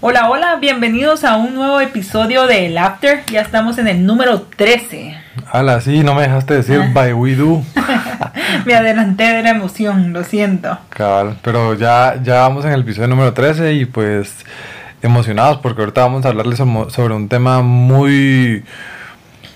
Hola, hola, bienvenidos a un nuevo episodio de El After. Ya estamos en el número 13. Hala, sí, no me dejaste decir Ah. by we do. Me adelanté de la emoción, lo siento. Cabal, pero ya, ya vamos en el episodio número 13 y pues emocionados porque ahorita vamos a hablarles sobre un tema muy,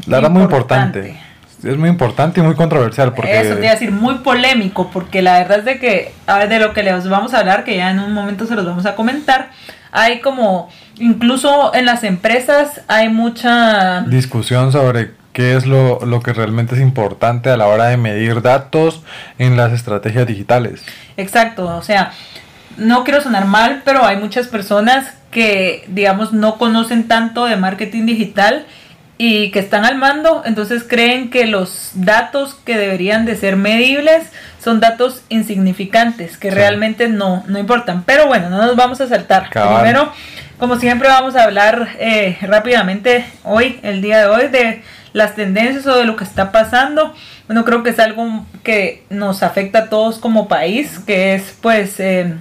la verdad, muy importante. Es muy importante y muy controversial porque... Eso te iba a decir, muy polémico, porque la verdad es de que, a ver, de lo que les vamos a hablar, que ya en un momento se los vamos a comentar, hay como, incluso en las empresas hay mucha... discusión sobre qué es lo, lo que realmente es importante a la hora de medir datos en las estrategias digitales. Exacto, o sea, no quiero sonar mal, pero hay muchas personas que, digamos, no conocen tanto de marketing digital y que están al mando, entonces creen que los datos que deberían de ser medibles son datos insignificantes, que Sí. realmente no, no importan. Pero bueno, no nos vamos a saltar. Cabal. Primero, como siempre, vamos a hablar eh, rápidamente hoy, el día de hoy, de las tendencias o de lo que está pasando. Bueno, creo que es algo que nos afecta a todos como país, que es pues eh,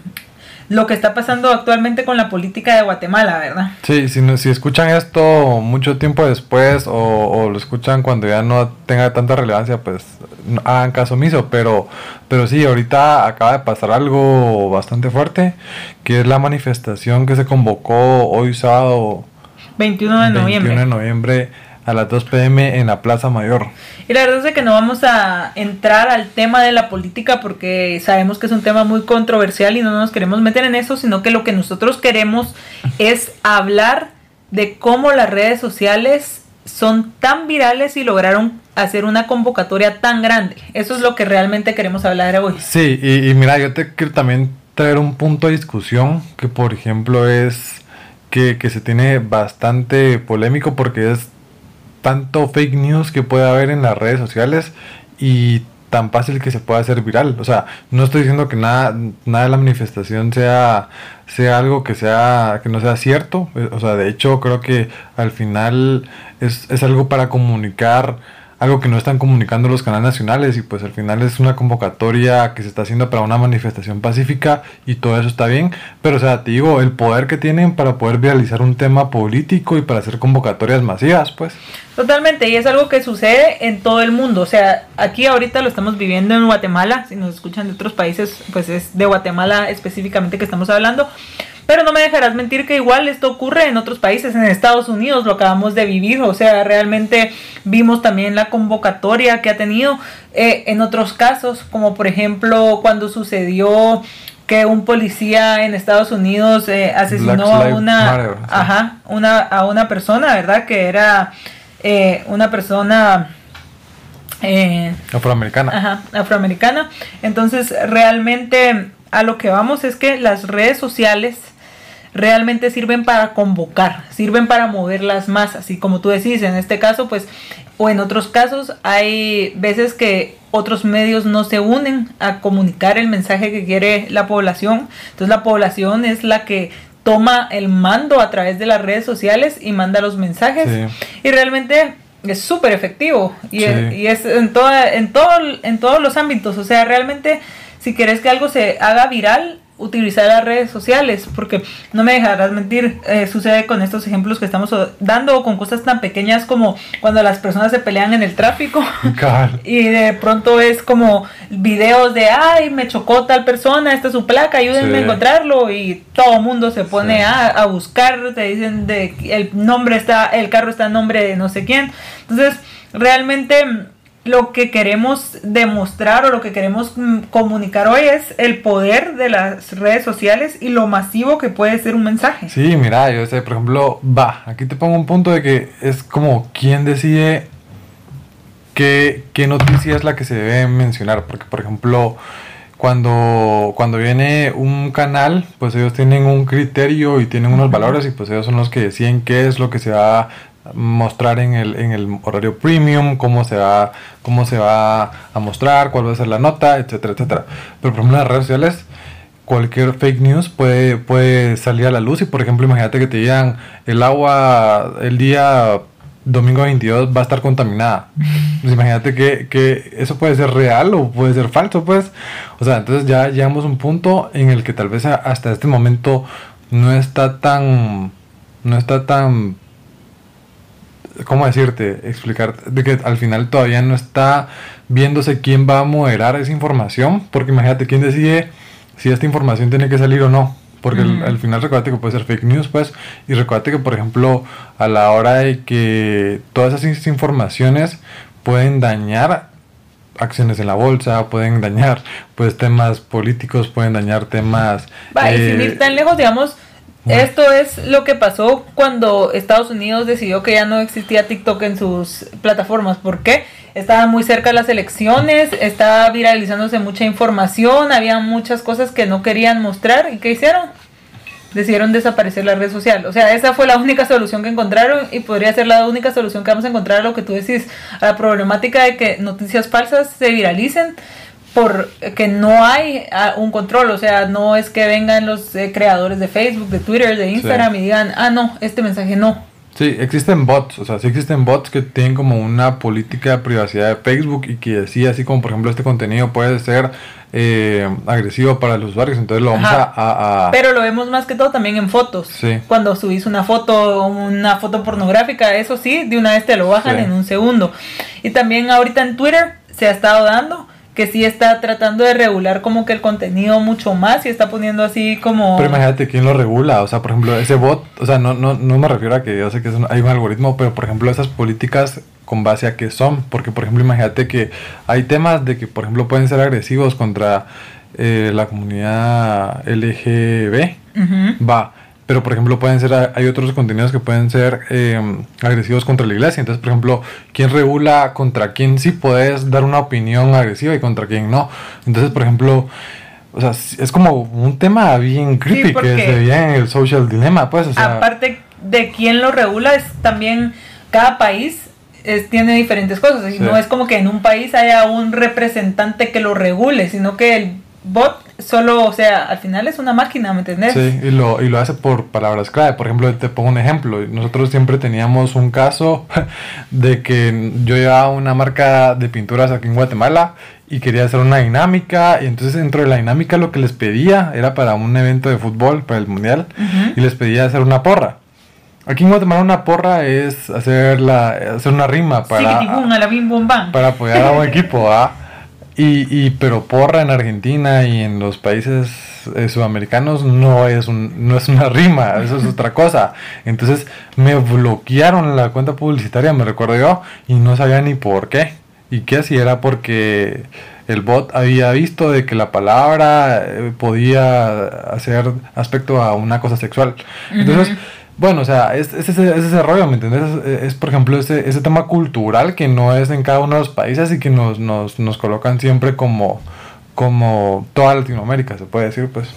lo que está pasando actualmente con la política de Guatemala, ¿verdad? Sí, si, no- si escuchan esto mucho tiempo después o, o lo escuchan cuando ya no tenga tanta relevancia, pues hagan caso omiso. Pero, pero sí, ahorita acaba de pasar algo bastante fuerte, que es la manifestación que se convocó hoy sábado 21 de noviembre. 21 de noviembre a las 2 pm en la Plaza Mayor. Y la verdad es que no vamos a entrar al tema de la política porque sabemos que es un tema muy controversial y no nos queremos meter en eso, sino que lo que nosotros queremos es hablar de cómo las redes sociales son tan virales y lograron hacer una convocatoria tan grande. Eso es lo que realmente queremos hablar hoy. Sí, y, y mira, yo te quiero también traer un punto de discusión que, por ejemplo, es que, que se tiene bastante polémico porque es tanto fake news que puede haber en las redes sociales y tan fácil que se pueda hacer viral. O sea, no estoy diciendo que nada, nada de la manifestación sea, sea algo que sea, que no sea cierto. Eh, O sea, de hecho creo que al final es, es algo para comunicar algo que no están comunicando los canales nacionales y pues al final es una convocatoria que se está haciendo para una manifestación pacífica y todo eso está bien, pero o sea, te digo, el poder que tienen para poder viralizar un tema político y para hacer convocatorias masivas, pues. Totalmente, y es algo que sucede en todo el mundo. O sea, aquí ahorita lo estamos viviendo en Guatemala. Si nos escuchan de otros países, pues es de Guatemala específicamente que estamos hablando. Pero no me dejarás mentir que igual esto ocurre en otros países, en Estados Unidos lo acabamos de vivir, o sea, realmente vimos también la convocatoria que ha tenido eh, en otros casos, como por ejemplo cuando sucedió que un policía en Estados Unidos eh, asesinó a una, Matter, sí. ajá, una, a una persona, ¿verdad? Que era eh, una persona... eh, Afroamericana. Ajá, afroamericana. Entonces, realmente a lo que vamos es que las redes sociales realmente sirven para convocar, sirven para mover las masas. Y como tú decís, en este caso, pues, o en otros casos, hay veces que otros medios no se unen a comunicar el mensaje que quiere la población. Entonces, la población es la que toma el mando a través de las redes sociales y manda los mensajes. Sí. Y realmente es súper efectivo y, Sí. es, y es en, toda, en, todo, en todos los ámbitos. O sea, realmente si quieres que algo se haga viral, utilizar las redes sociales, porque no me dejarás mentir, eh, sucede con estos ejemplos que estamos dando o con cosas tan pequeñas como cuando las personas se pelean en el tráfico. Y de pronto es como videos de, ay, me chocó tal persona, esta es su placa, ayúdenme a encontrarlo. Y todo el mundo se pone Sí. a, a buscar, te dicen de el nombre está, el carro está en nombre de no sé quién. Entonces, realmente lo que queremos demostrar o lo que queremos mm, comunicar hoy es el poder de las redes sociales y lo masivo que puede ser un mensaje. Sí, mira, yo sé, por ejemplo, va, aquí te pongo un punto de que es como quién decide qué, qué noticia es la que se debe mencionar, porque por ejemplo, cuando, cuando viene un canal, pues ellos tienen un criterio y tienen unos valores y pues ellos son los que deciden qué es lo que se va a mostrar en el, en el horario premium, cómo se va, cómo se va a mostrar, cuál va a ser la nota, etcétera, etcétera. Pero por ejemplo en las redes sociales cualquier fake news puede, puede salir a la luz y por ejemplo imagínate que te digan el agua el día domingo 22 va a estar contaminada. Pues imagínate que, que eso puede ser real o puede ser falso, pues. O sea, entonces ya llegamos a un punto en el que tal vez hasta este momento no está tan, no está tan, ¿cómo decirte? Explicar, de que al final todavía no está viéndose quién va a moderar esa información, porque imagínate quién decide si esta información tiene que salir o no. Porque al, final recuerda que puede ser fake news, pues, y recuerda que, por ejemplo, a la hora de que todas esas informaciones pueden dañar acciones en la bolsa, pueden dañar pues temas políticos, pueden dañar temas... Va, y sin ir eh, tan lejos, digamos, esto es lo que pasó cuando Estados Unidos decidió que ya no existía TikTok en sus plataformas. ¿Por qué? Estaban muy cerca las elecciones, estaba viralizándose mucha información, había muchas cosas que no querían mostrar. ¿Y qué hicieron? decidieron desaparecer la red social. O sea, esa fue la única solución que encontraron y podría ser la única solución que vamos a encontrar a lo que tú decís, a la problemática de que noticias falsas se viralicen porque no hay ah, un control, o sea, no es que vengan los eh, creadores de Facebook, de Twitter, de Instagram y digan, ah, no, este mensaje no. Sí, existen bots, o sea, sí existen bots que tienen como una política de privacidad de Facebook y que decía así como, por ejemplo, este contenido puede ser eh, agresivo para los usuarios, entonces lo vamos a, Pero lo vemos más que todo también en fotos. Cuando subís una foto, una foto pornográfica, eso sí, de una vez te lo bajan en un segundo. Y también ahorita en Twitter se ha estado dando que sí está tratando de regular como que el contenido mucho más y está poniendo así como... Pero imagínate quién lo regula, o sea, por ejemplo, ese bot, o sea, no, no, no me refiero a que yo sé que hay un algoritmo, pero por ejemplo esas políticas con base a qué son, porque por ejemplo imagínate que hay temas de que por ejemplo pueden ser agresivos contra eh, la comunidad LGB, va, pero por ejemplo pueden ser, hay otros contenidos que pueden ser em, agresivos contra la iglesia. Entonces, por ejemplo, ¿quién regula contra quién sí puedes dar una opinión agresiva y contra quién no? Entonces, por ejemplo, o sea, es como un tema bien creepy que se ve en el social dilemma, pues. aparte de quién lo regula, es también cada país tiene diferentes cosas. Y no es como que en un país haya un representante que lo regule, sino que el bot solo, o sea, al final es una máquina, ¿me entiendes? Sí, y lo, y lo hace por palabras clave. Por ejemplo, te pongo un ejemplo. Nosotros siempre teníamos un caso de que yo llevaba una marca de pinturas aquí en Guatemala y quería hacer una dinámica. Y entonces dentro de la dinámica lo que les pedía era para un evento de fútbol, para el mundial, y les pedía hacer una porra. Aquí en Guatemala una porra es hacer, la, hacer una rima para, para apoyar a un equipo. ¿ah? Y, y, pero porra en Argentina y en los países eh, sudamericanos no es, un, no es una rima, eso es otra cosa. Entonces me bloquearon la cuenta publicitaria, me recuerdo yo, y no sabía ni por qué. Y qué si era porque el bot había visto de que la palabra eh, podía hacer aspecto a una cosa sexual. Entonces... Bueno, o sea, es, ese, ese rollo, ¿me entiendes? Es, por ejemplo, ese, ese tema cultural que no es en cada uno de los países y que nos, nos, nos colocan siempre como, como toda Latinoamérica, se puede decir, pues.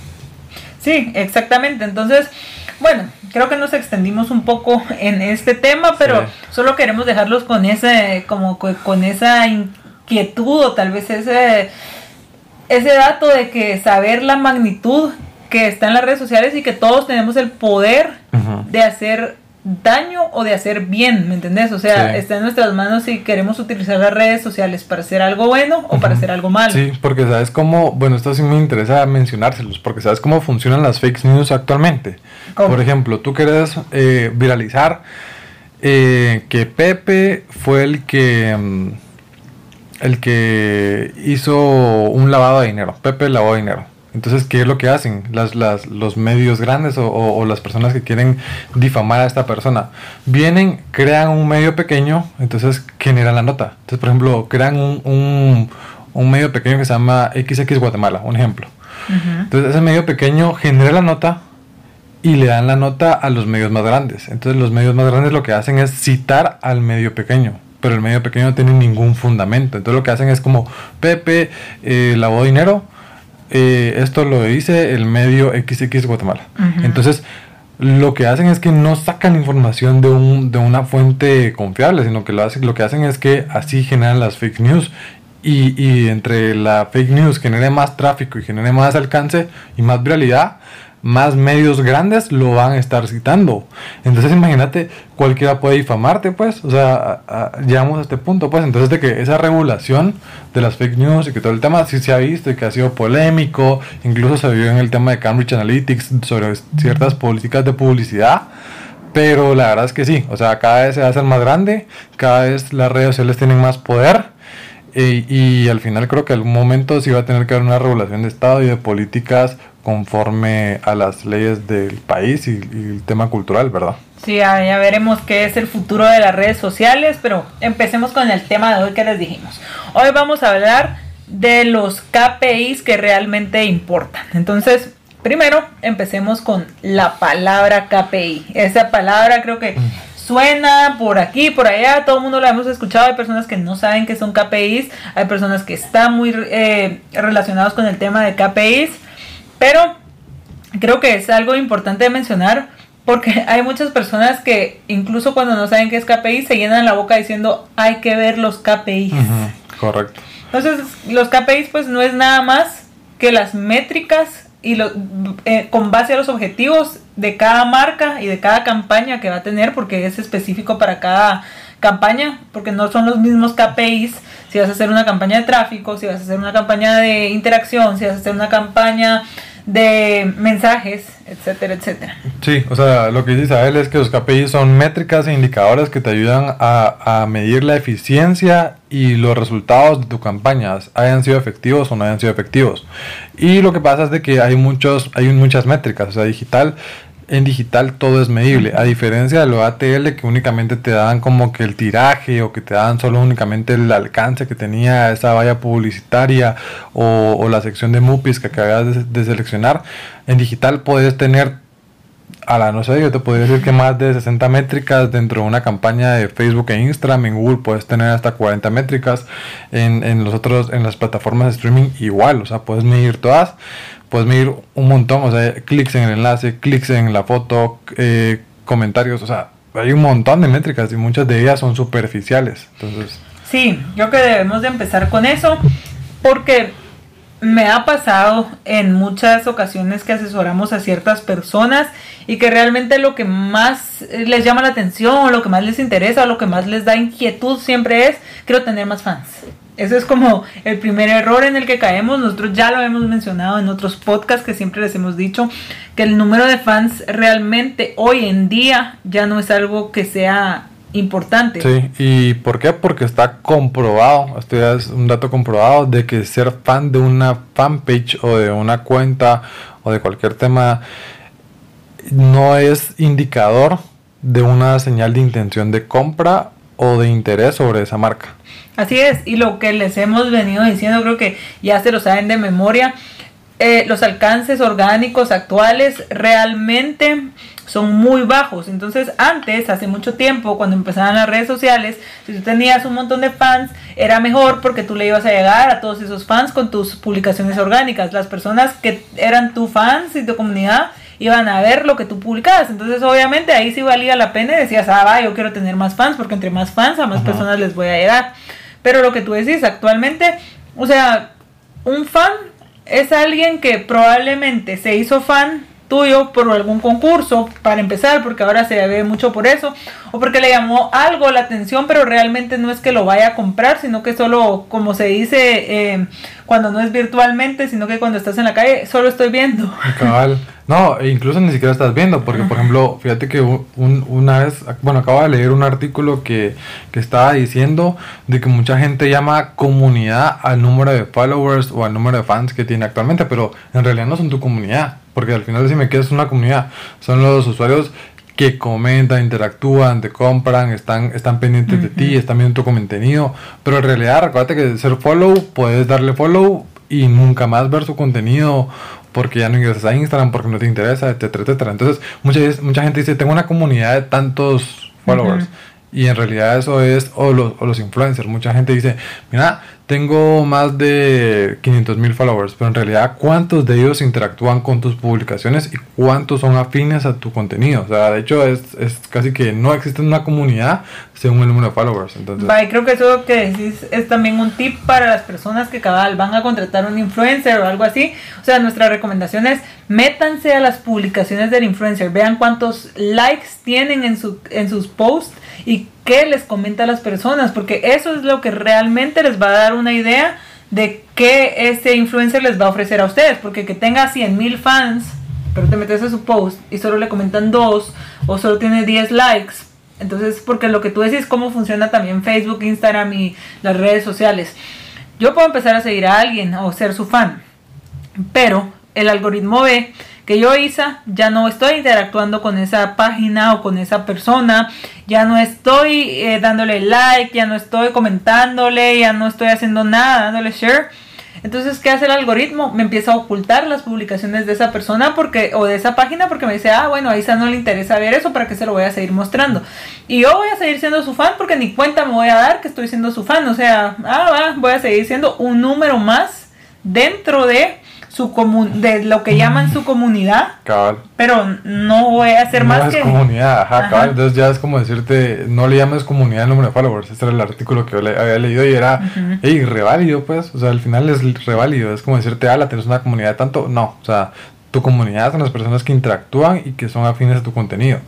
Sí, exactamente. Entonces, bueno, creo que nos extendimos un poco en este tema, pero solo queremos dejarlos con ese, como con esa inquietud o tal vez ese, ese dato de que saber la magnitud que está en las redes sociales y que todos tenemos el poder de hacer daño o de hacer bien, ¿me entendés? O sea, está en nuestras manos si queremos utilizar las redes sociales para hacer algo bueno o para hacer algo malo. Sí, porque sabes cómo, bueno, esto sí me interesa mencionárselos, porque sabes cómo funcionan las fake news actualmente. Por ejemplo, tú quieres eh, viralizar eh, que Pepe fue el que... Mm, el que hizo un lavado de dinero. Pepe lavó dinero. Entonces, ¿qué es lo que hacen las, las, los medios grandes o, las personas que quieren difamar a esta persona? Vienen, crean un medio pequeño, entonces generan la nota. Entonces, por ejemplo, crean un, un, medio pequeño que se llama XX Guatemala, un ejemplo. Entonces, ese medio pequeño genera la nota y le dan la nota a los medios más grandes. Entonces, los medios más grandes lo que hacen es citar al medio pequeño pero el medio pequeño no tiene ningún fundamento. Entonces lo que hacen es como, Pepe eh, lavó dinero, eh, esto lo dice el medio XX Guatemala. Entonces, lo que hacen es que no sacan información de, un, de una fuente confiable, sino que lo, hacen, lo que hacen es que así generan las fake news. Y, y entre la fake news genere más tráfico y genere más alcance y más viralidad, más medios grandes lo van a estar citando. Entonces imagínate, cualquiera puede difamarte, pues, o sea, llegamos a este punto, pues, entonces de que esa regulación de las fake news y que todo el tema sí se ha visto y que ha sido polémico, incluso se vio en el tema de Cambridge Analytics sobre ciertas políticas de publicidad. Pero la verdad es que sí, o sea, cada vez se va a hacer más grande, cada vez las redes sociales tienen más poder y, al final creo que algún momento sí va a tener que haber una regulación de Estado y de políticas conforme a las leyes del país y, el tema cultural, ¿verdad? Sí, ya, veremos qué es el futuro de las redes sociales, pero empecemos con el tema de hoy que les dijimos. Hoy vamos a hablar de los KPIs que realmente importan. Entonces, primero empecemos con la palabra KPI. Esa palabra creo que suena por aquí, por allá, todo el mundo lo hemos escuchado, hay personas que no saben qué son KPIs, hay personas que están muy eh, relacionados con el tema de KPIs, pero creo que es algo importante de mencionar porque hay muchas personas que incluso cuando no saben qué es KPI se llenan la boca diciendo hay que ver los KPIs. correcto. Entonces los KPIs pues no es nada más que las métricas y lo, eh, con base a los objetivos de cada marca y de cada campaña que va a tener, porque es específico para cada campaña, porque no son los mismos KPIs si vas a hacer una campaña de tráfico, si vas a hacer una campaña de interacción, si vas a hacer una campaña de mensajes, etcétera, etcétera. Sí, o sea, lo que dice Isabel es que los KPIs son métricas e indicadores que te ayudan a, a, medir la eficiencia y los resultados de tus campañas, hayan sido efectivos o no hayan sido efectivos. Y lo que pasa es de que hay, muchos, hay muchas métricas, o sea, digital en digital todo es medible, a diferencia de lo ATL que únicamente te dan como que el tiraje o que te dan solo únicamente el alcance que tenía esa valla publicitaria o, la sección de MUPIs que acabas de, seleccionar. En digital puedes tener, a la no sé, yo te podría decir que más de 60 métricas dentro de una campaña de Facebook e Instagram, en Google puedes tener hasta 40 métricas, en, en los otros, en las plataformas de streaming igual, o sea, puedes medir todas puedes medir un montón, o sea, clics en el enlace, clics en la foto, eh, comentarios, o sea, hay un montón de métricas y muchas de ellas son superficiales. Entonces, sí, yo creo que debemos de empezar con eso porque me ha pasado en muchas ocasiones que asesoramos a ciertas personas y que realmente lo que más les llama la atención, lo que más les interesa, lo que más les da inquietud siempre es quiero tener más fans. Eso es como el primer error en el que caemos. Nosotros ya lo hemos mencionado en otros podcasts que siempre les hemos dicho que el número de fans realmente hoy en día ya no es algo que sea importante. Sí, ¿y por qué? Porque está comprobado, esto es un dato comprobado de que ser fan de una fanpage o de una cuenta o de cualquier tema no es indicador de una señal de intención de compra o de interés sobre esa marca. Así es, y lo que les hemos venido diciendo, creo que ya se lo saben de memoria, eh, los alcances orgánicos actuales realmente son muy bajos. Entonces, antes, hace mucho tiempo, cuando empezaban las redes sociales, si tú tenías un montón de fans, era mejor porque tú le ibas a llegar a todos esos fans con tus publicaciones orgánicas. Las personas que eran tus fans y tu comunidad iban a ver lo que tú publicabas. Entonces, obviamente, ahí sí valía la pena y decías, ah, va, yo quiero tener más fans porque entre más fans a más personas les voy a llegar. Pero lo que tú decís actualmente, o sea, un fan es alguien que probablemente se hizo fan tuyo por algún concurso, para empezar, porque ahora se ve mucho por eso, o porque le llamó algo la atención, pero realmente no es que lo vaya a comprar, sino que solo, como se dice, eh, cuando no es virtualmente, sino que cuando estás en la calle, solo estoy viendo. Cabal. No, e incluso ni siquiera estás viendo, porque por ejemplo, fíjate que una vez, bueno, acabo de leer un artículo que, que estaba diciendo de que mucha gente llama comunidad al número de followers o al número de fans que tiene actualmente, pero en realidad no son tu comunidad, porque al final si me quedas una comunidad, son los usuarios que comentan, interactúan, te compran, están, están pendientes de ti, están viendo tu contenido, pero en realidad recuerda que ser follow, puedes darle follow y nunca más ver su contenido porque ya no ingresas a Instagram, porque no te interesa, etcétera, etcétera. Entonces, mucha, mucha gente dice, tengo una comunidad de tantos followers. Y en realidad eso es, o los, o los influencers, mucha gente dice, mira, tengo más de 500 mil followers, pero en realidad cuántos de ellos interactúan con tus publicaciones y cuántos son afines a tu contenido. O sea, de hecho es, es casi que no existe una comunidad según el número de followers. Entonces, y creo que eso que decís es también un tip para las personas que cabal van a contratar un influencer o algo así. O sea, nuestra recomendación es métanse a las publicaciones del influencer, vean cuántos likes tienen en, su, en sus posts y qué les comenta a las personas, porque eso es lo que realmente les va a dar una idea de qué ese influencer les va a ofrecer a ustedes, porque que tenga 100 mil fans, pero te metes a su post y solo le comentan dos o solo tiene 10 likes, entonces, porque lo que tú decís, cómo funciona también Facebook, Instagram y las redes sociales. Yo puedo empezar a seguir a alguien o ser su fan, pero el algoritmo ve que yo, Isa, ya no estoy interactuando con esa página o con esa persona, ya no estoy eh, dándole like, ya no estoy comentándole, ya no estoy haciendo nada, dándole share. Entonces, ¿qué hace el algoritmo? Me empieza a ocultar las publicaciones de esa persona porque o de esa página porque me dice, ah, bueno, a Isa no le interesa ver eso, ¿para qué se lo voy a seguir mostrando? Y yo voy a seguir siendo su fan porque ni cuenta me voy a dar que estoy siendo su fan. O sea, ah, va, voy a seguir siendo un número más dentro de su comun de lo que llaman su comunidad. Cabal. Pero no voy a hacer no más es que. comunidad, ajá, Ajá. cabal. Entonces ya es como decirte, no le llames comunidad el número de followers. Este era el artículo que yo le había leído y era, Ujú. hey, reválido, pues. O sea, al final es reválido. Es como decirte, ala, tienes una comunidad de tanto. No, o sea, tu comunidad son las personas que interactúan y que son afines a tu contenido.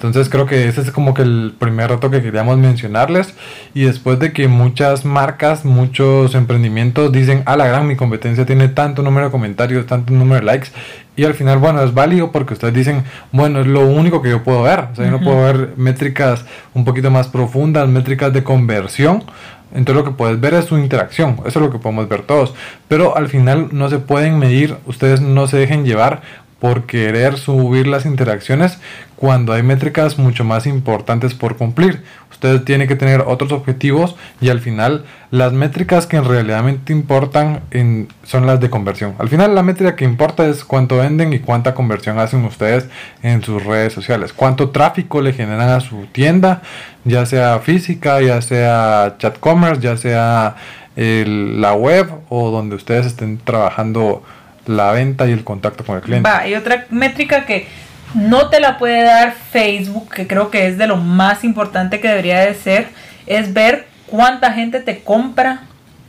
Entonces creo que ese es como que el primer reto que queríamos mencionarles. Y después de que muchas marcas, muchos emprendimientos dicen, a la gran, mi competencia tiene tanto número de comentarios, tanto número de likes. Y al final, bueno, es válido porque ustedes dicen, bueno, es lo único que yo puedo ver. O sea, yo no puedo ver métricas un poquito más profundas, métricas de conversión. Entonces lo que puedes ver es su interacción, eso es lo que podemos ver todos. Pero al final no se pueden medir, ustedes no se dejen llevar por querer subir las interacciones cuando hay métricas mucho más importantes por cumplir. Ustedes tienen que tener otros objetivos y al final las métricas que en realidad importan son las de conversión. Al final la métrica que importa es cuánto venden y cuánta conversión hacen ustedes en sus redes sociales. Cuánto tráfico le generan a su tienda, ya sea física, ya sea chat commerce, ya sea la web o donde ustedes estén trabajando la venta y el contacto con el cliente. Va, y otra métrica que no te la puede dar Facebook, que creo que es de lo más importante que debería de ser, es ver cuánta gente te compra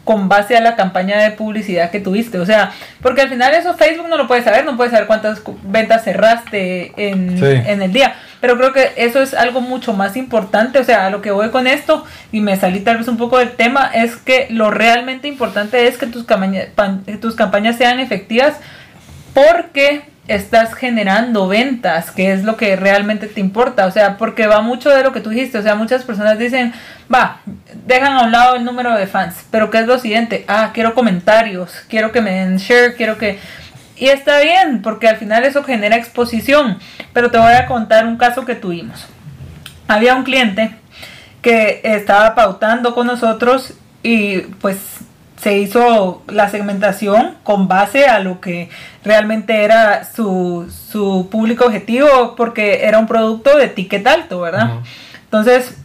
con base a la campaña de publicidad que tuviste. O sea, porque al final eso Facebook no lo puede saber, no puede saber cuántas cu- ventas cerraste en, Sí. en el día. Pero creo que eso es algo mucho más importante. O sea, a lo que voy con esto, y me salí tal vez un poco del tema, es que lo realmente importante es que tus, campaña- pan- tus campañas sean efectivas porque estás generando ventas, que es lo que realmente te importa, o sea, porque va mucho de lo que tú dijiste, o sea, muchas personas dicen, va, dejan a un lado el número de fans, pero ¿qué es lo siguiente? Ah, quiero comentarios, quiero que me den share, quiero que... Y está bien, porque al final eso genera exposición, pero te voy a contar un caso que tuvimos. Había un cliente que estaba pautando con nosotros y pues se hizo la segmentación con base a lo que realmente era su, su público objetivo porque era un producto de ticket alto, ¿verdad? Entonces,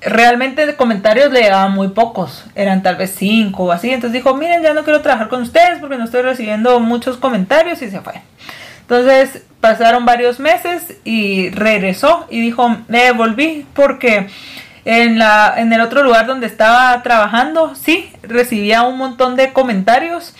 realmente de comentarios le llegaban muy pocos, eran tal vez cinco o así. Entonces dijo, miren, ya no quiero trabajar con ustedes porque no estoy recibiendo muchos comentarios y se fue. Entonces pasaron varios meses y regresó y dijo, me volví porque en, la, en el otro lugar donde estaba trabajando, sí, recibía un montón de comentarios,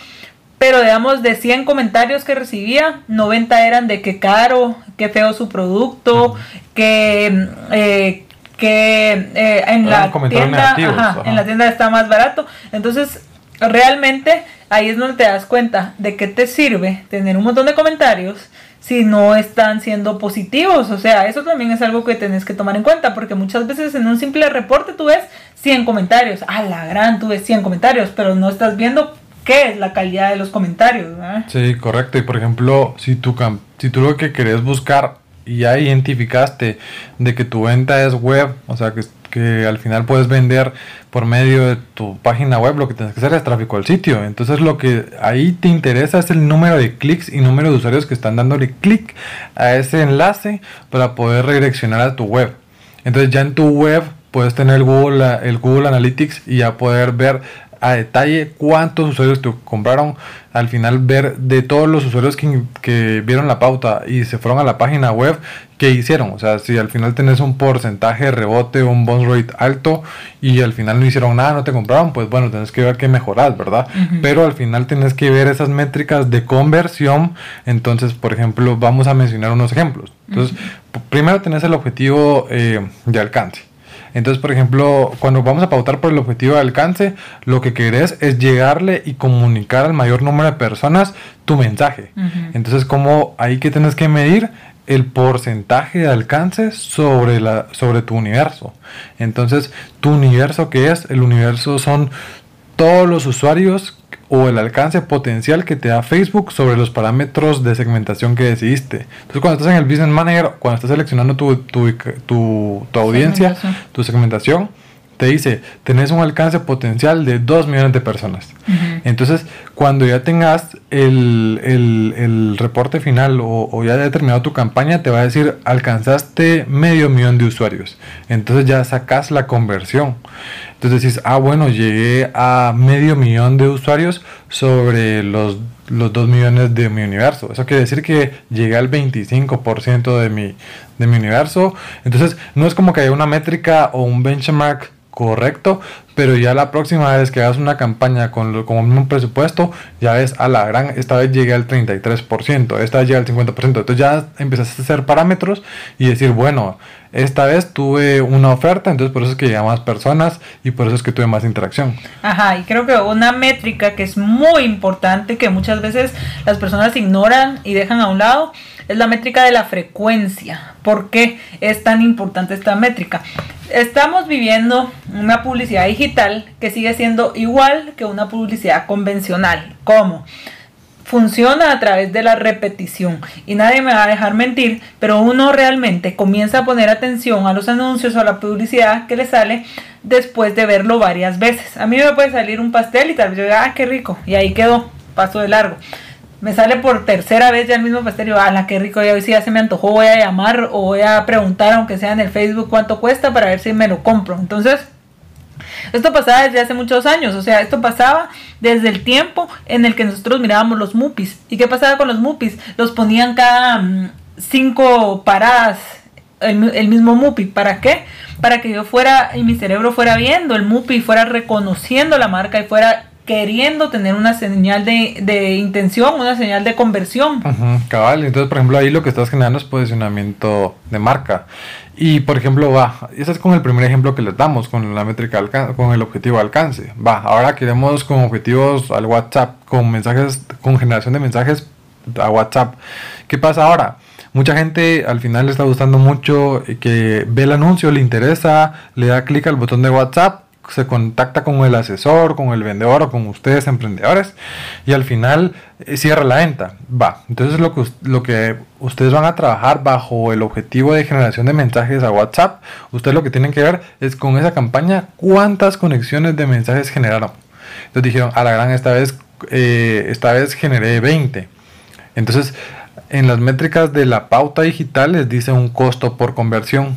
pero digamos de 100 comentarios que recibía, 90 eran de qué caro, qué feo su producto, que... eh, que eh, en Eran la tienda negativos, ajá, ajá. en la tienda está más barato entonces realmente ahí es donde te das cuenta de qué te sirve tener un montón de comentarios si no están siendo positivos. O sea, eso también es algo que tenés que tomar en cuenta, porque muchas veces en un simple reporte tú ves 100 comentarios. A la gran, tú ves 100 comentarios, pero no estás viendo qué es la calidad de los comentarios. Sí, correcto. Y por ejemplo, si tú, si tú lo que querés buscar y ya identificaste de que tu venta es web, o sea, que, que al final puedes vender por medio de tu página web, lo que tienes que hacer es tráfico al sitio. Entonces lo que ahí te interesa es el número de clics y número de usuarios que están dándole clic a ese enlace para poder redireccionar a tu web. Entonces ya en tu web puedes tener el Google, el Google Analytics y ya poder ver a detalle cuántos usuarios te compraron. Al final ver de todos los usuarios que, que vieron la pauta y se fueron a la página web, qué hicieron. O sea, si al final tenés un porcentaje de rebote, un bounce rate alto y al final no hicieron nada, no te compraron, pues bueno, tenés que ver qué mejorar, ¿verdad? Pero al final tenés que ver esas métricas de conversión. Entonces, por ejemplo, vamos a mencionar unos ejemplos. Entonces, primero tenés el objetivo eh, de alcance. Entonces, por ejemplo, cuando vamos a pautar por el objetivo de alcance, lo que querés es llegarle y comunicar al mayor número de personas tu mensaje. Entonces, como ahí que tienes que medir el porcentaje de alcance sobre, la, sobre tu universo. Entonces, tu universo que es, el universo son todos los usuarios o el alcance potencial que te da Facebook sobre los parámetros de segmentación que decidiste. Entonces, cuando estás en el Business Manager, cuando estás seleccionando tu, tu, tu, tu audiencia, tu segmentación, te dice, tenés un alcance potencial de 2 millones de personas. Entonces, cuando ya tengas el, el, el reporte final o, o, ya determinado tu campaña, te va a decir, alcanzaste medio millón de usuarios. Entonces ya sacas la conversión. Entonces decís, ah, bueno, llegué a medio millón de usuarios sobre los, los 2 millones de mi universo. Eso quiere decir que llegué al 25% de mi, de mi universo. Entonces, no es como que haya una métrica o un benchmark correcto, pero ya la próxima vez que hagas una campaña con, con el presupuesto, ya ves a la gran, esta vez llegué al 33%, esta vez llega al 50%, entonces ya empezaste a hacer parámetros y decir, bueno, esta vez tuve una oferta, entonces por eso es que llegué a más personas y por eso es que tuve más interacción. Ajá, y creo que una métrica que es muy importante, que muchas veces las personas ignoran y dejan a un lado, es la métrica de la frecuencia. ¿Por qué es tan importante esta métrica? Estamos viviendo una publicidad digital que sigue siendo igual que una publicidad convencional. ¿Cómo? Funciona a través de la repetición y nadie me va a dejar mentir, pero uno realmente comienza a poner atención a los anuncios o a la publicidad que le sale después de verlo varias veces. A mí me puede salir un pastel y tal vez yo diga, ah, qué rico, y ahí quedó, paso de largo me sale por tercera vez ya el mismo pastel y digo, la qué rico, ya hoy sí ya se me antojó, voy a llamar o voy a preguntar, aunque sea en el Facebook, cuánto cuesta para ver si me lo compro. Entonces, esto pasaba desde hace muchos años, o sea, esto pasaba desde el tiempo en el que nosotros mirábamos los mupis. ¿Y qué pasaba con los mupis? Los ponían cada mm, cinco paradas el, el, mismo mupi. ¿Para qué? Para que yo fuera y mi cerebro fuera viendo el mupi, fuera reconociendo la marca y fuera queriendo tener una señal de, de intención, una señal de conversión. cabal, entonces por ejemplo ahí lo que estás generando es posicionamiento de marca. Y por ejemplo, va, ese es con el primer ejemplo que les damos, con la métrica con el objetivo de alcance. Va, ahora queremos con objetivos al WhatsApp, con mensajes, con generación de mensajes a WhatsApp. ¿Qué pasa ahora? Mucha gente al final le está gustando mucho que ve el anuncio, le interesa, le da clic al botón de WhatsApp se contacta con el asesor, con el vendedor o con ustedes emprendedores y al final eh, cierra la venta. Va, entonces lo que, lo que ustedes van a trabajar bajo el objetivo de generación de mensajes a WhatsApp, ustedes lo que tienen que ver es con esa campaña cuántas conexiones de mensajes generaron. Entonces dijeron, a la gran esta vez, eh, esta vez generé 20. Entonces, en las métricas de la pauta digital les dice un costo por conversión.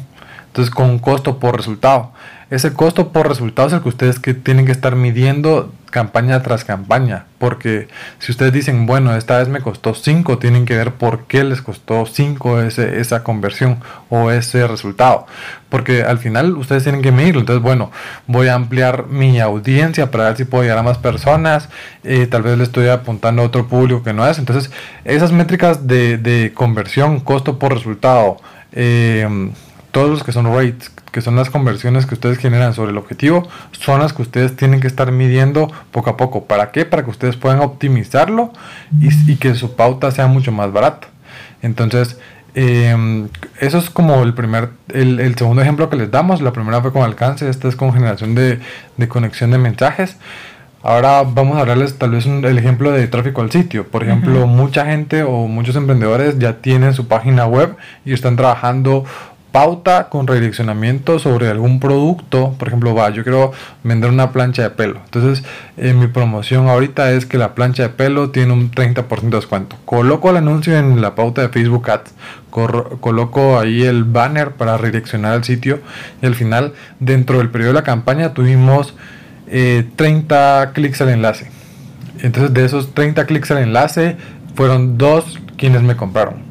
Entonces, con costo por resultado. Ese costo por resultado es el que ustedes que tienen que estar midiendo campaña tras campaña. Porque si ustedes dicen, bueno, esta vez me costó 5, tienen que ver por qué les costó 5 esa conversión o ese resultado. Porque al final ustedes tienen que medirlo. Entonces, bueno, voy a ampliar mi audiencia para ver si puedo llegar a más personas. Eh, tal vez le estoy apuntando a otro público que no es. Entonces, esas métricas de, de conversión, costo por resultado, eh, todos los que son rates, que son las conversiones que ustedes generan sobre el objetivo, son las que ustedes tienen que estar midiendo poco a poco. ¿Para qué? Para que ustedes puedan optimizarlo y, que su pauta sea mucho más barata. Entonces, em, eso es como el primer, el, segundo ejemplo que les damos. La primera fue con alcance, esta es con generación de, conexión de mensajes. Ahora vamos a hablarles tal vez el ejemplo de tráfico al sitio. Por ejemplo, mucha gente o muchos emprendedores ya tienen su página web y están trabajando pauta con redireccionamiento sobre algún producto. Por ejemplo, va, yo quiero vender una plancha de pelo. Entonces, eh, mi promoción ahorita es que la plancha de pelo tiene un 30% de descuento. Coloco el anuncio en la pauta de Facebook Ads. Coloco ahí el banner para redireccionar al sitio. Y al final, dentro del periodo de la campaña, tuvimos 30 clics al enlace. Entonces de esos 30 clics al enlace fueron dos quienes me compraron.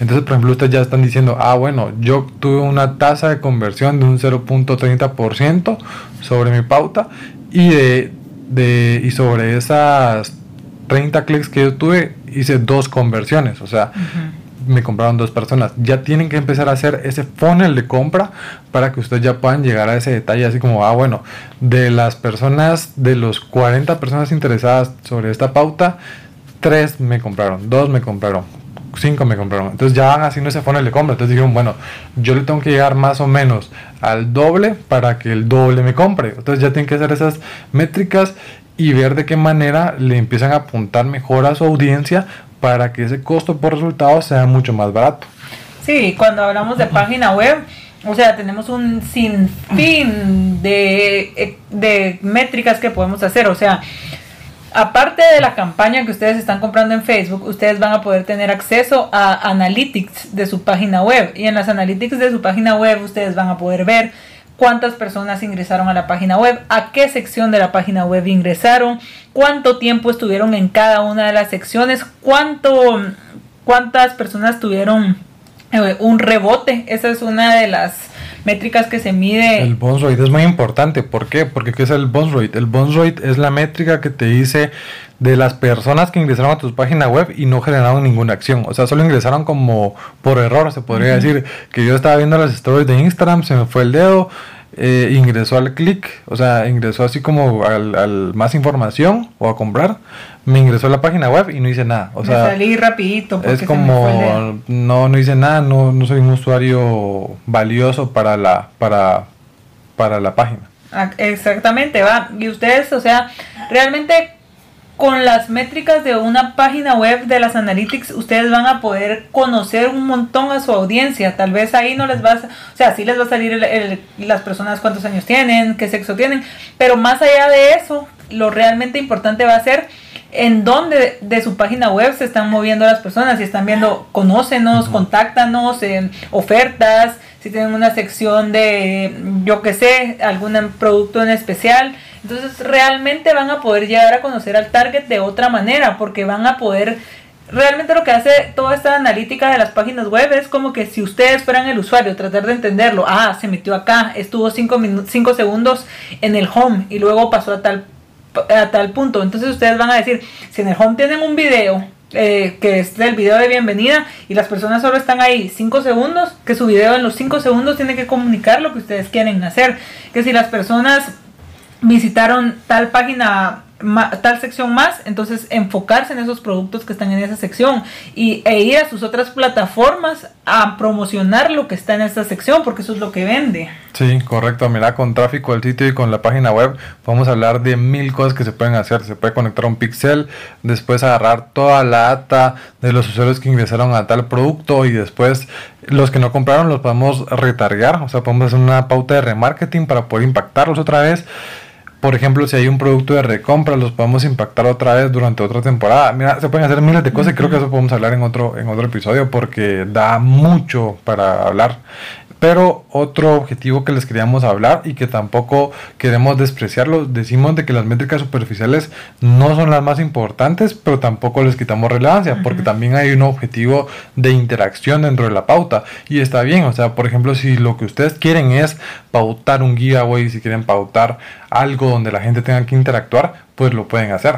Entonces, por ejemplo, ustedes ya están diciendo, ah, bueno, yo tuve una tasa de conversión de un 0.30% sobre mi pauta y, de, de, y sobre esas 30 clics que yo tuve, hice dos conversiones. O sea, me compraron dos personas. Ya tienen que empezar a hacer ese funnel de compra para que ustedes ya puedan llegar a ese detalle, así como, ah, bueno, de las personas, de los 40 personas interesadas sobre esta pauta, tres me compraron, dos me compraron, cinco me compraron. Entonces ya van haciendo ese funnel de compra. Entonces dijeron, bueno, yo le tengo que llegar más o menos al doble para que el doble me compre. Entonces ya tienen que hacer esas métricas y ver de qué manera le empiezan a apuntar mejor a su audiencia para que ese costo por resultado sea mucho más barato. Sí, cuando hablamos de página web, o sea, tenemos un sinfín de, de métricas que podemos hacer. O sea, aparte de la campaña que ustedes están comprando en Facebook, ustedes van a poder tener acceso a analytics de su página web. Y en las analytics de su página web ustedes van a poder ver cuántas personas ingresaron a la página web, a qué sección de la página web ingresaron, cuánto tiempo estuvieron en cada una de las secciones, cuánto, cuántas personas tuvieron un rebote. Esa es una de las métricas que se mide. El bounce rate es muy importante. ¿Por qué? Porque ¿qué es el bounce rate? El bounce rate es la métrica que te dice de las personas que ingresaron a tu página web y no generaron ninguna acción. O sea, solo ingresaron como por error, se podría decir. Que yo estaba viendo las stories de Instagram, se me fue el dedo, eh, ingresó al clic, o sea, ingresó así como al, más información o a comprar, me ingresó a la página web y no hice nada. O sea, salí rapidito. Es como, no, no hice nada, no, no soy un usuario valioso para la, para, para la página. Ah, exactamente, va. Y ustedes, o sea, realmente con las métricas de una página web de las analytics, ustedes van a poder conocer un montón a su audiencia. Tal vez ahí no les va a, o sea, sí les va a salir las personas cuántos años tienen, qué sexo tienen, pero más allá de eso, lo realmente importante va a ser en dónde de su página web se están moviendo las personas, si están viendo conócenos, contáctanos, en ofertas, si tienen una sección de, yo qué sé, algún producto en especial. Entonces realmente van a poder llegar a conocer al target de otra manera, porque van a poder realmente lo que hace toda esta analítica de las páginas web es como que si ustedes fueran el usuario, tratar de entenderlo. Ah, se metió acá, estuvo 5 cinco segundos en el home y luego pasó a tal, a tal punto. Entonces ustedes van a decir, si en el home tienen un video eh, que es el video de bienvenida y las personas solo están ahí 5 segundos, que su video en los 5 segundos tiene que comunicar lo que ustedes quieren hacer. Que si las personas visitaron tal página tal sección más, entonces enfocarse en esos productos que están en esa sección y, e ir a sus otras plataformas a promocionar lo que está en esa sección, porque eso es lo que vende. Sí, correcto. Mira, con tráfico del sitio y con la página web podemos hablar de mil cosas que se pueden hacer. Se puede conectar un pixel, después agarrar toda la data de los usuarios que ingresaron a tal producto y después los que no compraron los podemos retargar, o sea, podemos hacer una pauta de remarketing para poder impactarlos otra vez por ejemplo, si hay un producto de recompra, los podemos impactar otra vez durante otra temporada. Mira, se pueden hacer miles de cosas y creo que eso podemos hablar en otro, en otro episodio porque da mucho para hablar. Pero otro objetivo que les queríamos hablar y que tampoco queremos despreciarlo, decimos de que las métricas superficiales no son las más importantes, pero tampoco les quitamos relevancia, porque también hay un objetivo de interacción dentro de la pauta. Y está bien, o sea, por ejemplo, si lo que ustedes quieren es pautar un giveaway, si quieren pautar algo donde la gente tenga que interactuar, pues lo pueden hacer.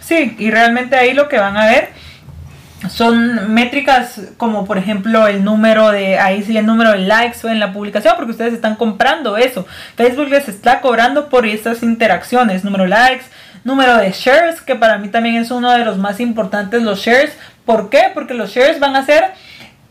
Sí, y realmente ahí lo que van a ver son métricas como por ejemplo el número de ahí sí el número de likes en la publicación porque ustedes están comprando eso Facebook les está cobrando por estas interacciones número de likes número de shares que para mí también es uno de los más importantes los shares ¿por qué? porque los shares van a hacer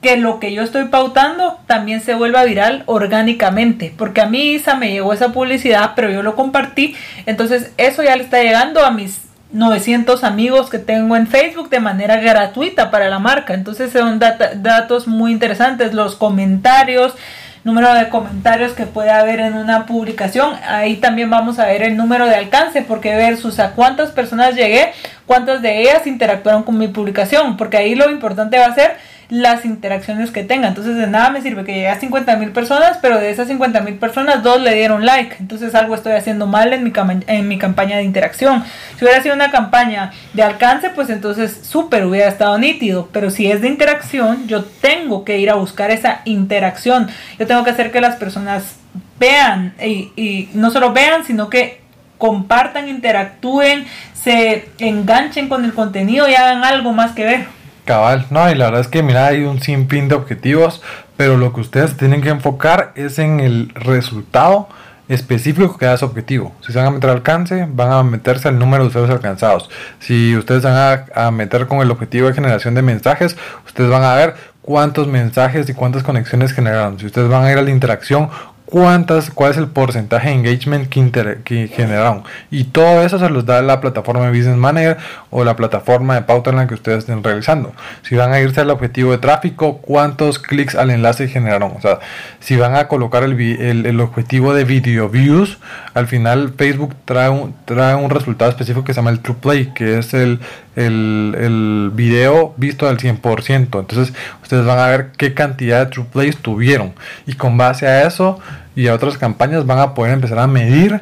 que lo que yo estoy pautando también se vuelva viral orgánicamente porque a mí Isa me llegó esa publicidad pero yo lo compartí entonces eso ya le está llegando a mis 900 amigos que tengo en Facebook de manera gratuita para la marca. Entonces son datos muy interesantes. Los comentarios, número de comentarios que puede haber en una publicación. Ahí también vamos a ver el número de alcance porque versus a cuántas personas llegué, cuántas de ellas interactuaron con mi publicación. Porque ahí lo importante va a ser las interacciones que tenga. Entonces de nada me sirve que llegue a 50 mil personas, pero de esas 50 mil personas dos le dieron like. Entonces algo estoy haciendo mal en mi, en mi campaña de interacción. Si hubiera sido una campaña de alcance, pues entonces súper hubiera estado nítido. Pero si es de interacción, yo tengo que ir a buscar esa interacción. Yo tengo que hacer que las personas vean y, y no solo vean, sino que compartan, interactúen, se enganchen con el contenido y hagan algo más que ver. Cabal, no, y la verdad es que mira, hay un sinfín de objetivos, pero lo que ustedes tienen que enfocar es en el resultado específico que da ese objetivo. Si se van a meter alcance, van a meterse al número de usuarios alcanzados. Si ustedes van a, a, meter con el objetivo de generación de mensajes, ustedes van a ver cuántos mensajes y cuántas conexiones generaron. Si ustedes van a ir a la interacción, cuántas, cuál es el porcentaje de engagement que, que, generaron. Y todo eso se los da la plataforma de Business Manager o la plataforma de pauta en la que ustedes estén realizando. Si van a irse al objetivo de tráfico, cuántos clics al enlace generaron. O sea, si van a colocar el, el, el objetivo de video views, al final Facebook trae un, trae un resultado específico que se llama el True Play, que es el, el, video visto al 100%. Entonces, ustedes van a ver qué cantidad de True Plays tuvieron. Y con base a eso y a otras campañas van a poder empezar a medir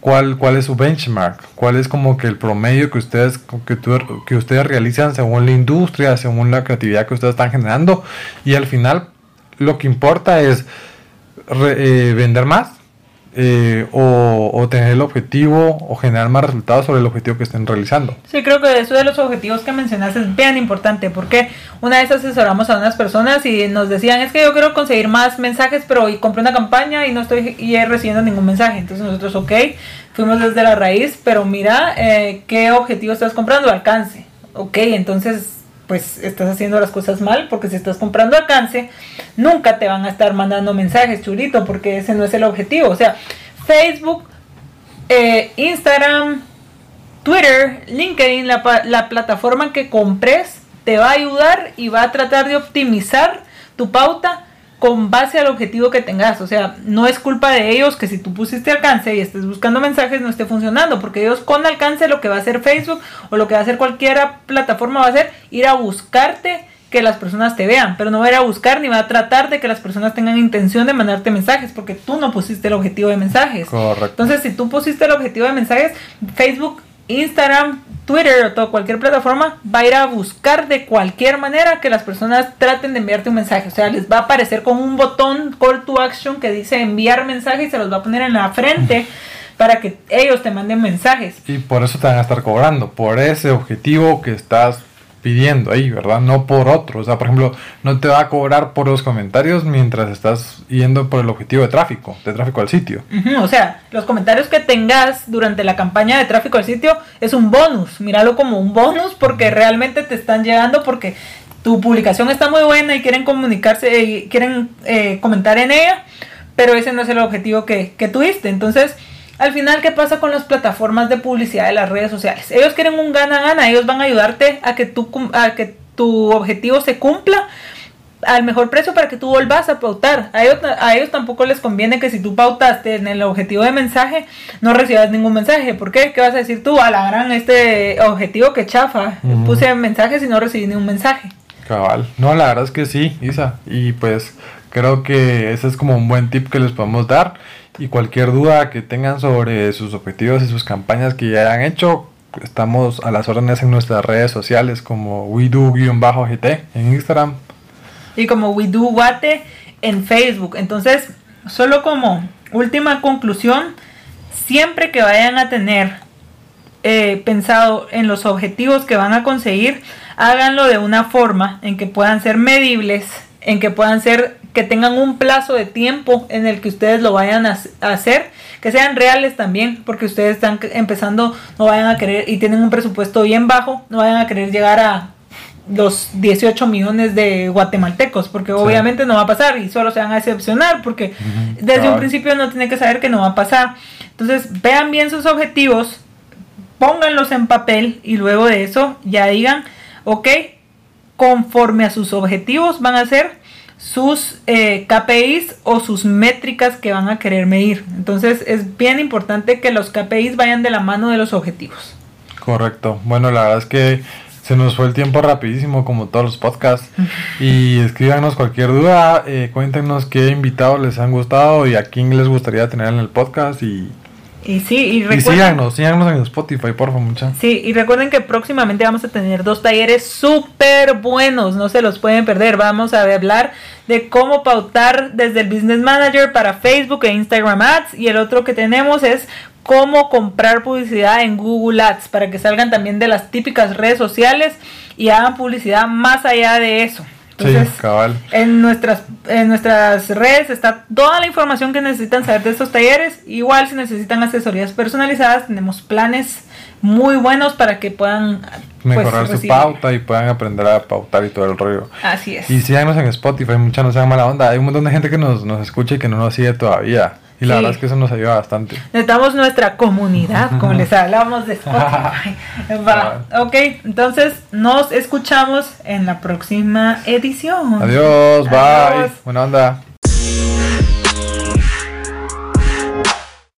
cuál, cuál es su benchmark, cuál es como que el promedio que ustedes, que, que ustedes realizan según la industria, según la creatividad que ustedes están generando. Y al final lo que importa es eh, vender más eh, o, o, tener el objetivo o generar más resultados sobre el objetivo que estén realizando. Sí, creo que eso de los objetivos que mencionaste es bien importante porque una vez asesoramos a unas personas y nos decían es que yo quiero conseguir más mensajes pero hoy compré una campaña y no estoy recibiendo ningún mensaje. Entonces nosotros, ok, fuimos desde la raíz, pero mira eh, qué objetivo estás comprando, alcance. Ok, entonces pues estás haciendo las cosas mal porque si estás comprando alcance, nunca te van a estar mandando mensajes, churito, porque ese no es el objetivo. O sea, Facebook, eh, Instagram, Twitter, LinkedIn, la, la plataforma que compres, te va a ayudar y va a tratar de optimizar tu pauta con base al objetivo que tengas. O sea, no es culpa de ellos que si tú pusiste alcance y estés buscando mensajes no esté funcionando, porque ellos con alcance lo que va a hacer Facebook o lo que va a hacer cualquier plataforma va a ser ir a buscarte que las personas te vean, pero no va a ir a buscar ni va a tratar de que las personas tengan intención de mandarte mensajes, porque tú no pusiste el objetivo de mensajes. Correcto. Entonces, si tú pusiste el objetivo de mensajes, Facebook Instagram, Twitter o todo, cualquier plataforma va a ir a buscar de cualquier manera que las personas traten de enviarte un mensaje. O sea, les va a aparecer con un botón call to action que dice enviar mensaje y se los va a poner en la frente para que ellos te manden mensajes. Y por eso te van a estar cobrando, por ese objetivo que estás pidiendo ahí, ¿verdad? No por otro. O sea, por ejemplo, no te va a cobrar por los comentarios mientras estás yendo por el objetivo de tráfico, de tráfico al sitio. Uh -huh, o sea, los comentarios que tengas durante la campaña de tráfico al sitio es un bonus. Míralo como un bonus porque realmente te están llegando porque tu publicación está muy buena y quieren comunicarse, y quieren eh, comentar en ella, pero ese no es el objetivo que, que tuviste. Entonces, al final, ¿qué pasa con las plataformas de publicidad de las redes sociales? Ellos quieren un gana-gana, ellos van a ayudarte a que, tu, a que tu objetivo se cumpla al mejor precio para que tú volvas a pautar. A ellos, a ellos tampoco les conviene que si tú pautaste en el objetivo de mensaje, no recibas ningún mensaje. ¿Por qué? ¿Qué vas a decir tú? A la gran este objetivo que chafa. Uh -huh. Puse mensajes y no recibí ningún mensaje. Cabal. No, la verdad es que sí, Isa. Y pues creo que ese es como un buen tip que les podemos dar. Y cualquier duda que tengan sobre sus objetivos y sus campañas que ya hayan hecho, estamos a las órdenes en nuestras redes sociales como WeDo-GT en Instagram. Y como WeDoGuate en Facebook. Entonces, solo como última conclusión, siempre que vayan a tener eh, pensado en los objetivos que van a conseguir, háganlo de una forma en que puedan ser medibles, en que puedan ser que tengan un plazo de tiempo en el que ustedes lo vayan a, hacer, que sean reales también, porque ustedes están empezando, no vayan a querer y tienen un presupuesto bien bajo, no vayan a querer llegar a los 18 millones de guatemaltecos, porque sí. obviamente no va a pasar y solo se van a decepcionar, porque uh -huh. desde claro. un principio no tiene que saber que no va a pasar. Entonces, vean bien sus objetivos, pónganlos en papel y luego de eso ya digan, ok, conforme a sus objetivos van a ser sus eh, KPIs o sus métricas que van a querer medir. Entonces es bien importante que los KPIs vayan de la mano de los objetivos. Correcto. Bueno, la verdad es que Se nos fue el tiempo rapidísimo, como todos los podcasts. y escríbanos cualquier duda. Eh, cuéntenos qué invitados les han gustado y a quién les gustaría tener en el podcast. Y, Y sí, y y recuerden... síganos, síganos en Spotify, por favor, mucha. Sí, y recuerden que próximamente vamos a tener dos talleres súper buenos, no se los pueden perder. Vamos a hablar de cómo pautar desde el Business Manager para Facebook e Instagram Ads y el otro que tenemos es cómo comprar publicidad en Google Ads para que salgan también de las típicas redes sociales y hagan publicidad más allá de eso. Entonces, sí, cabal. en nuestras, en nuestras redes está toda la información que necesitan saber de estos talleres. Igual si necesitan asesorías personalizadas, tenemos planes muy buenos para que puedan pues, Mejorar su pauta y puedan aprender a pautar y todo el rollo. Así es. Y síganos en Spotify, mucha no sean mala onda. Hay un montón de gente que nos, nos escucha y que no nos sigue todavía. Y la Sí. verdad es que eso nos ayuda bastante. Necesitamos nuestra comunidad, como les hablábamos de Spotify. Va, ok, entonces nos escuchamos en la próxima edición. Adiós, bye. Adiós. Buena onda.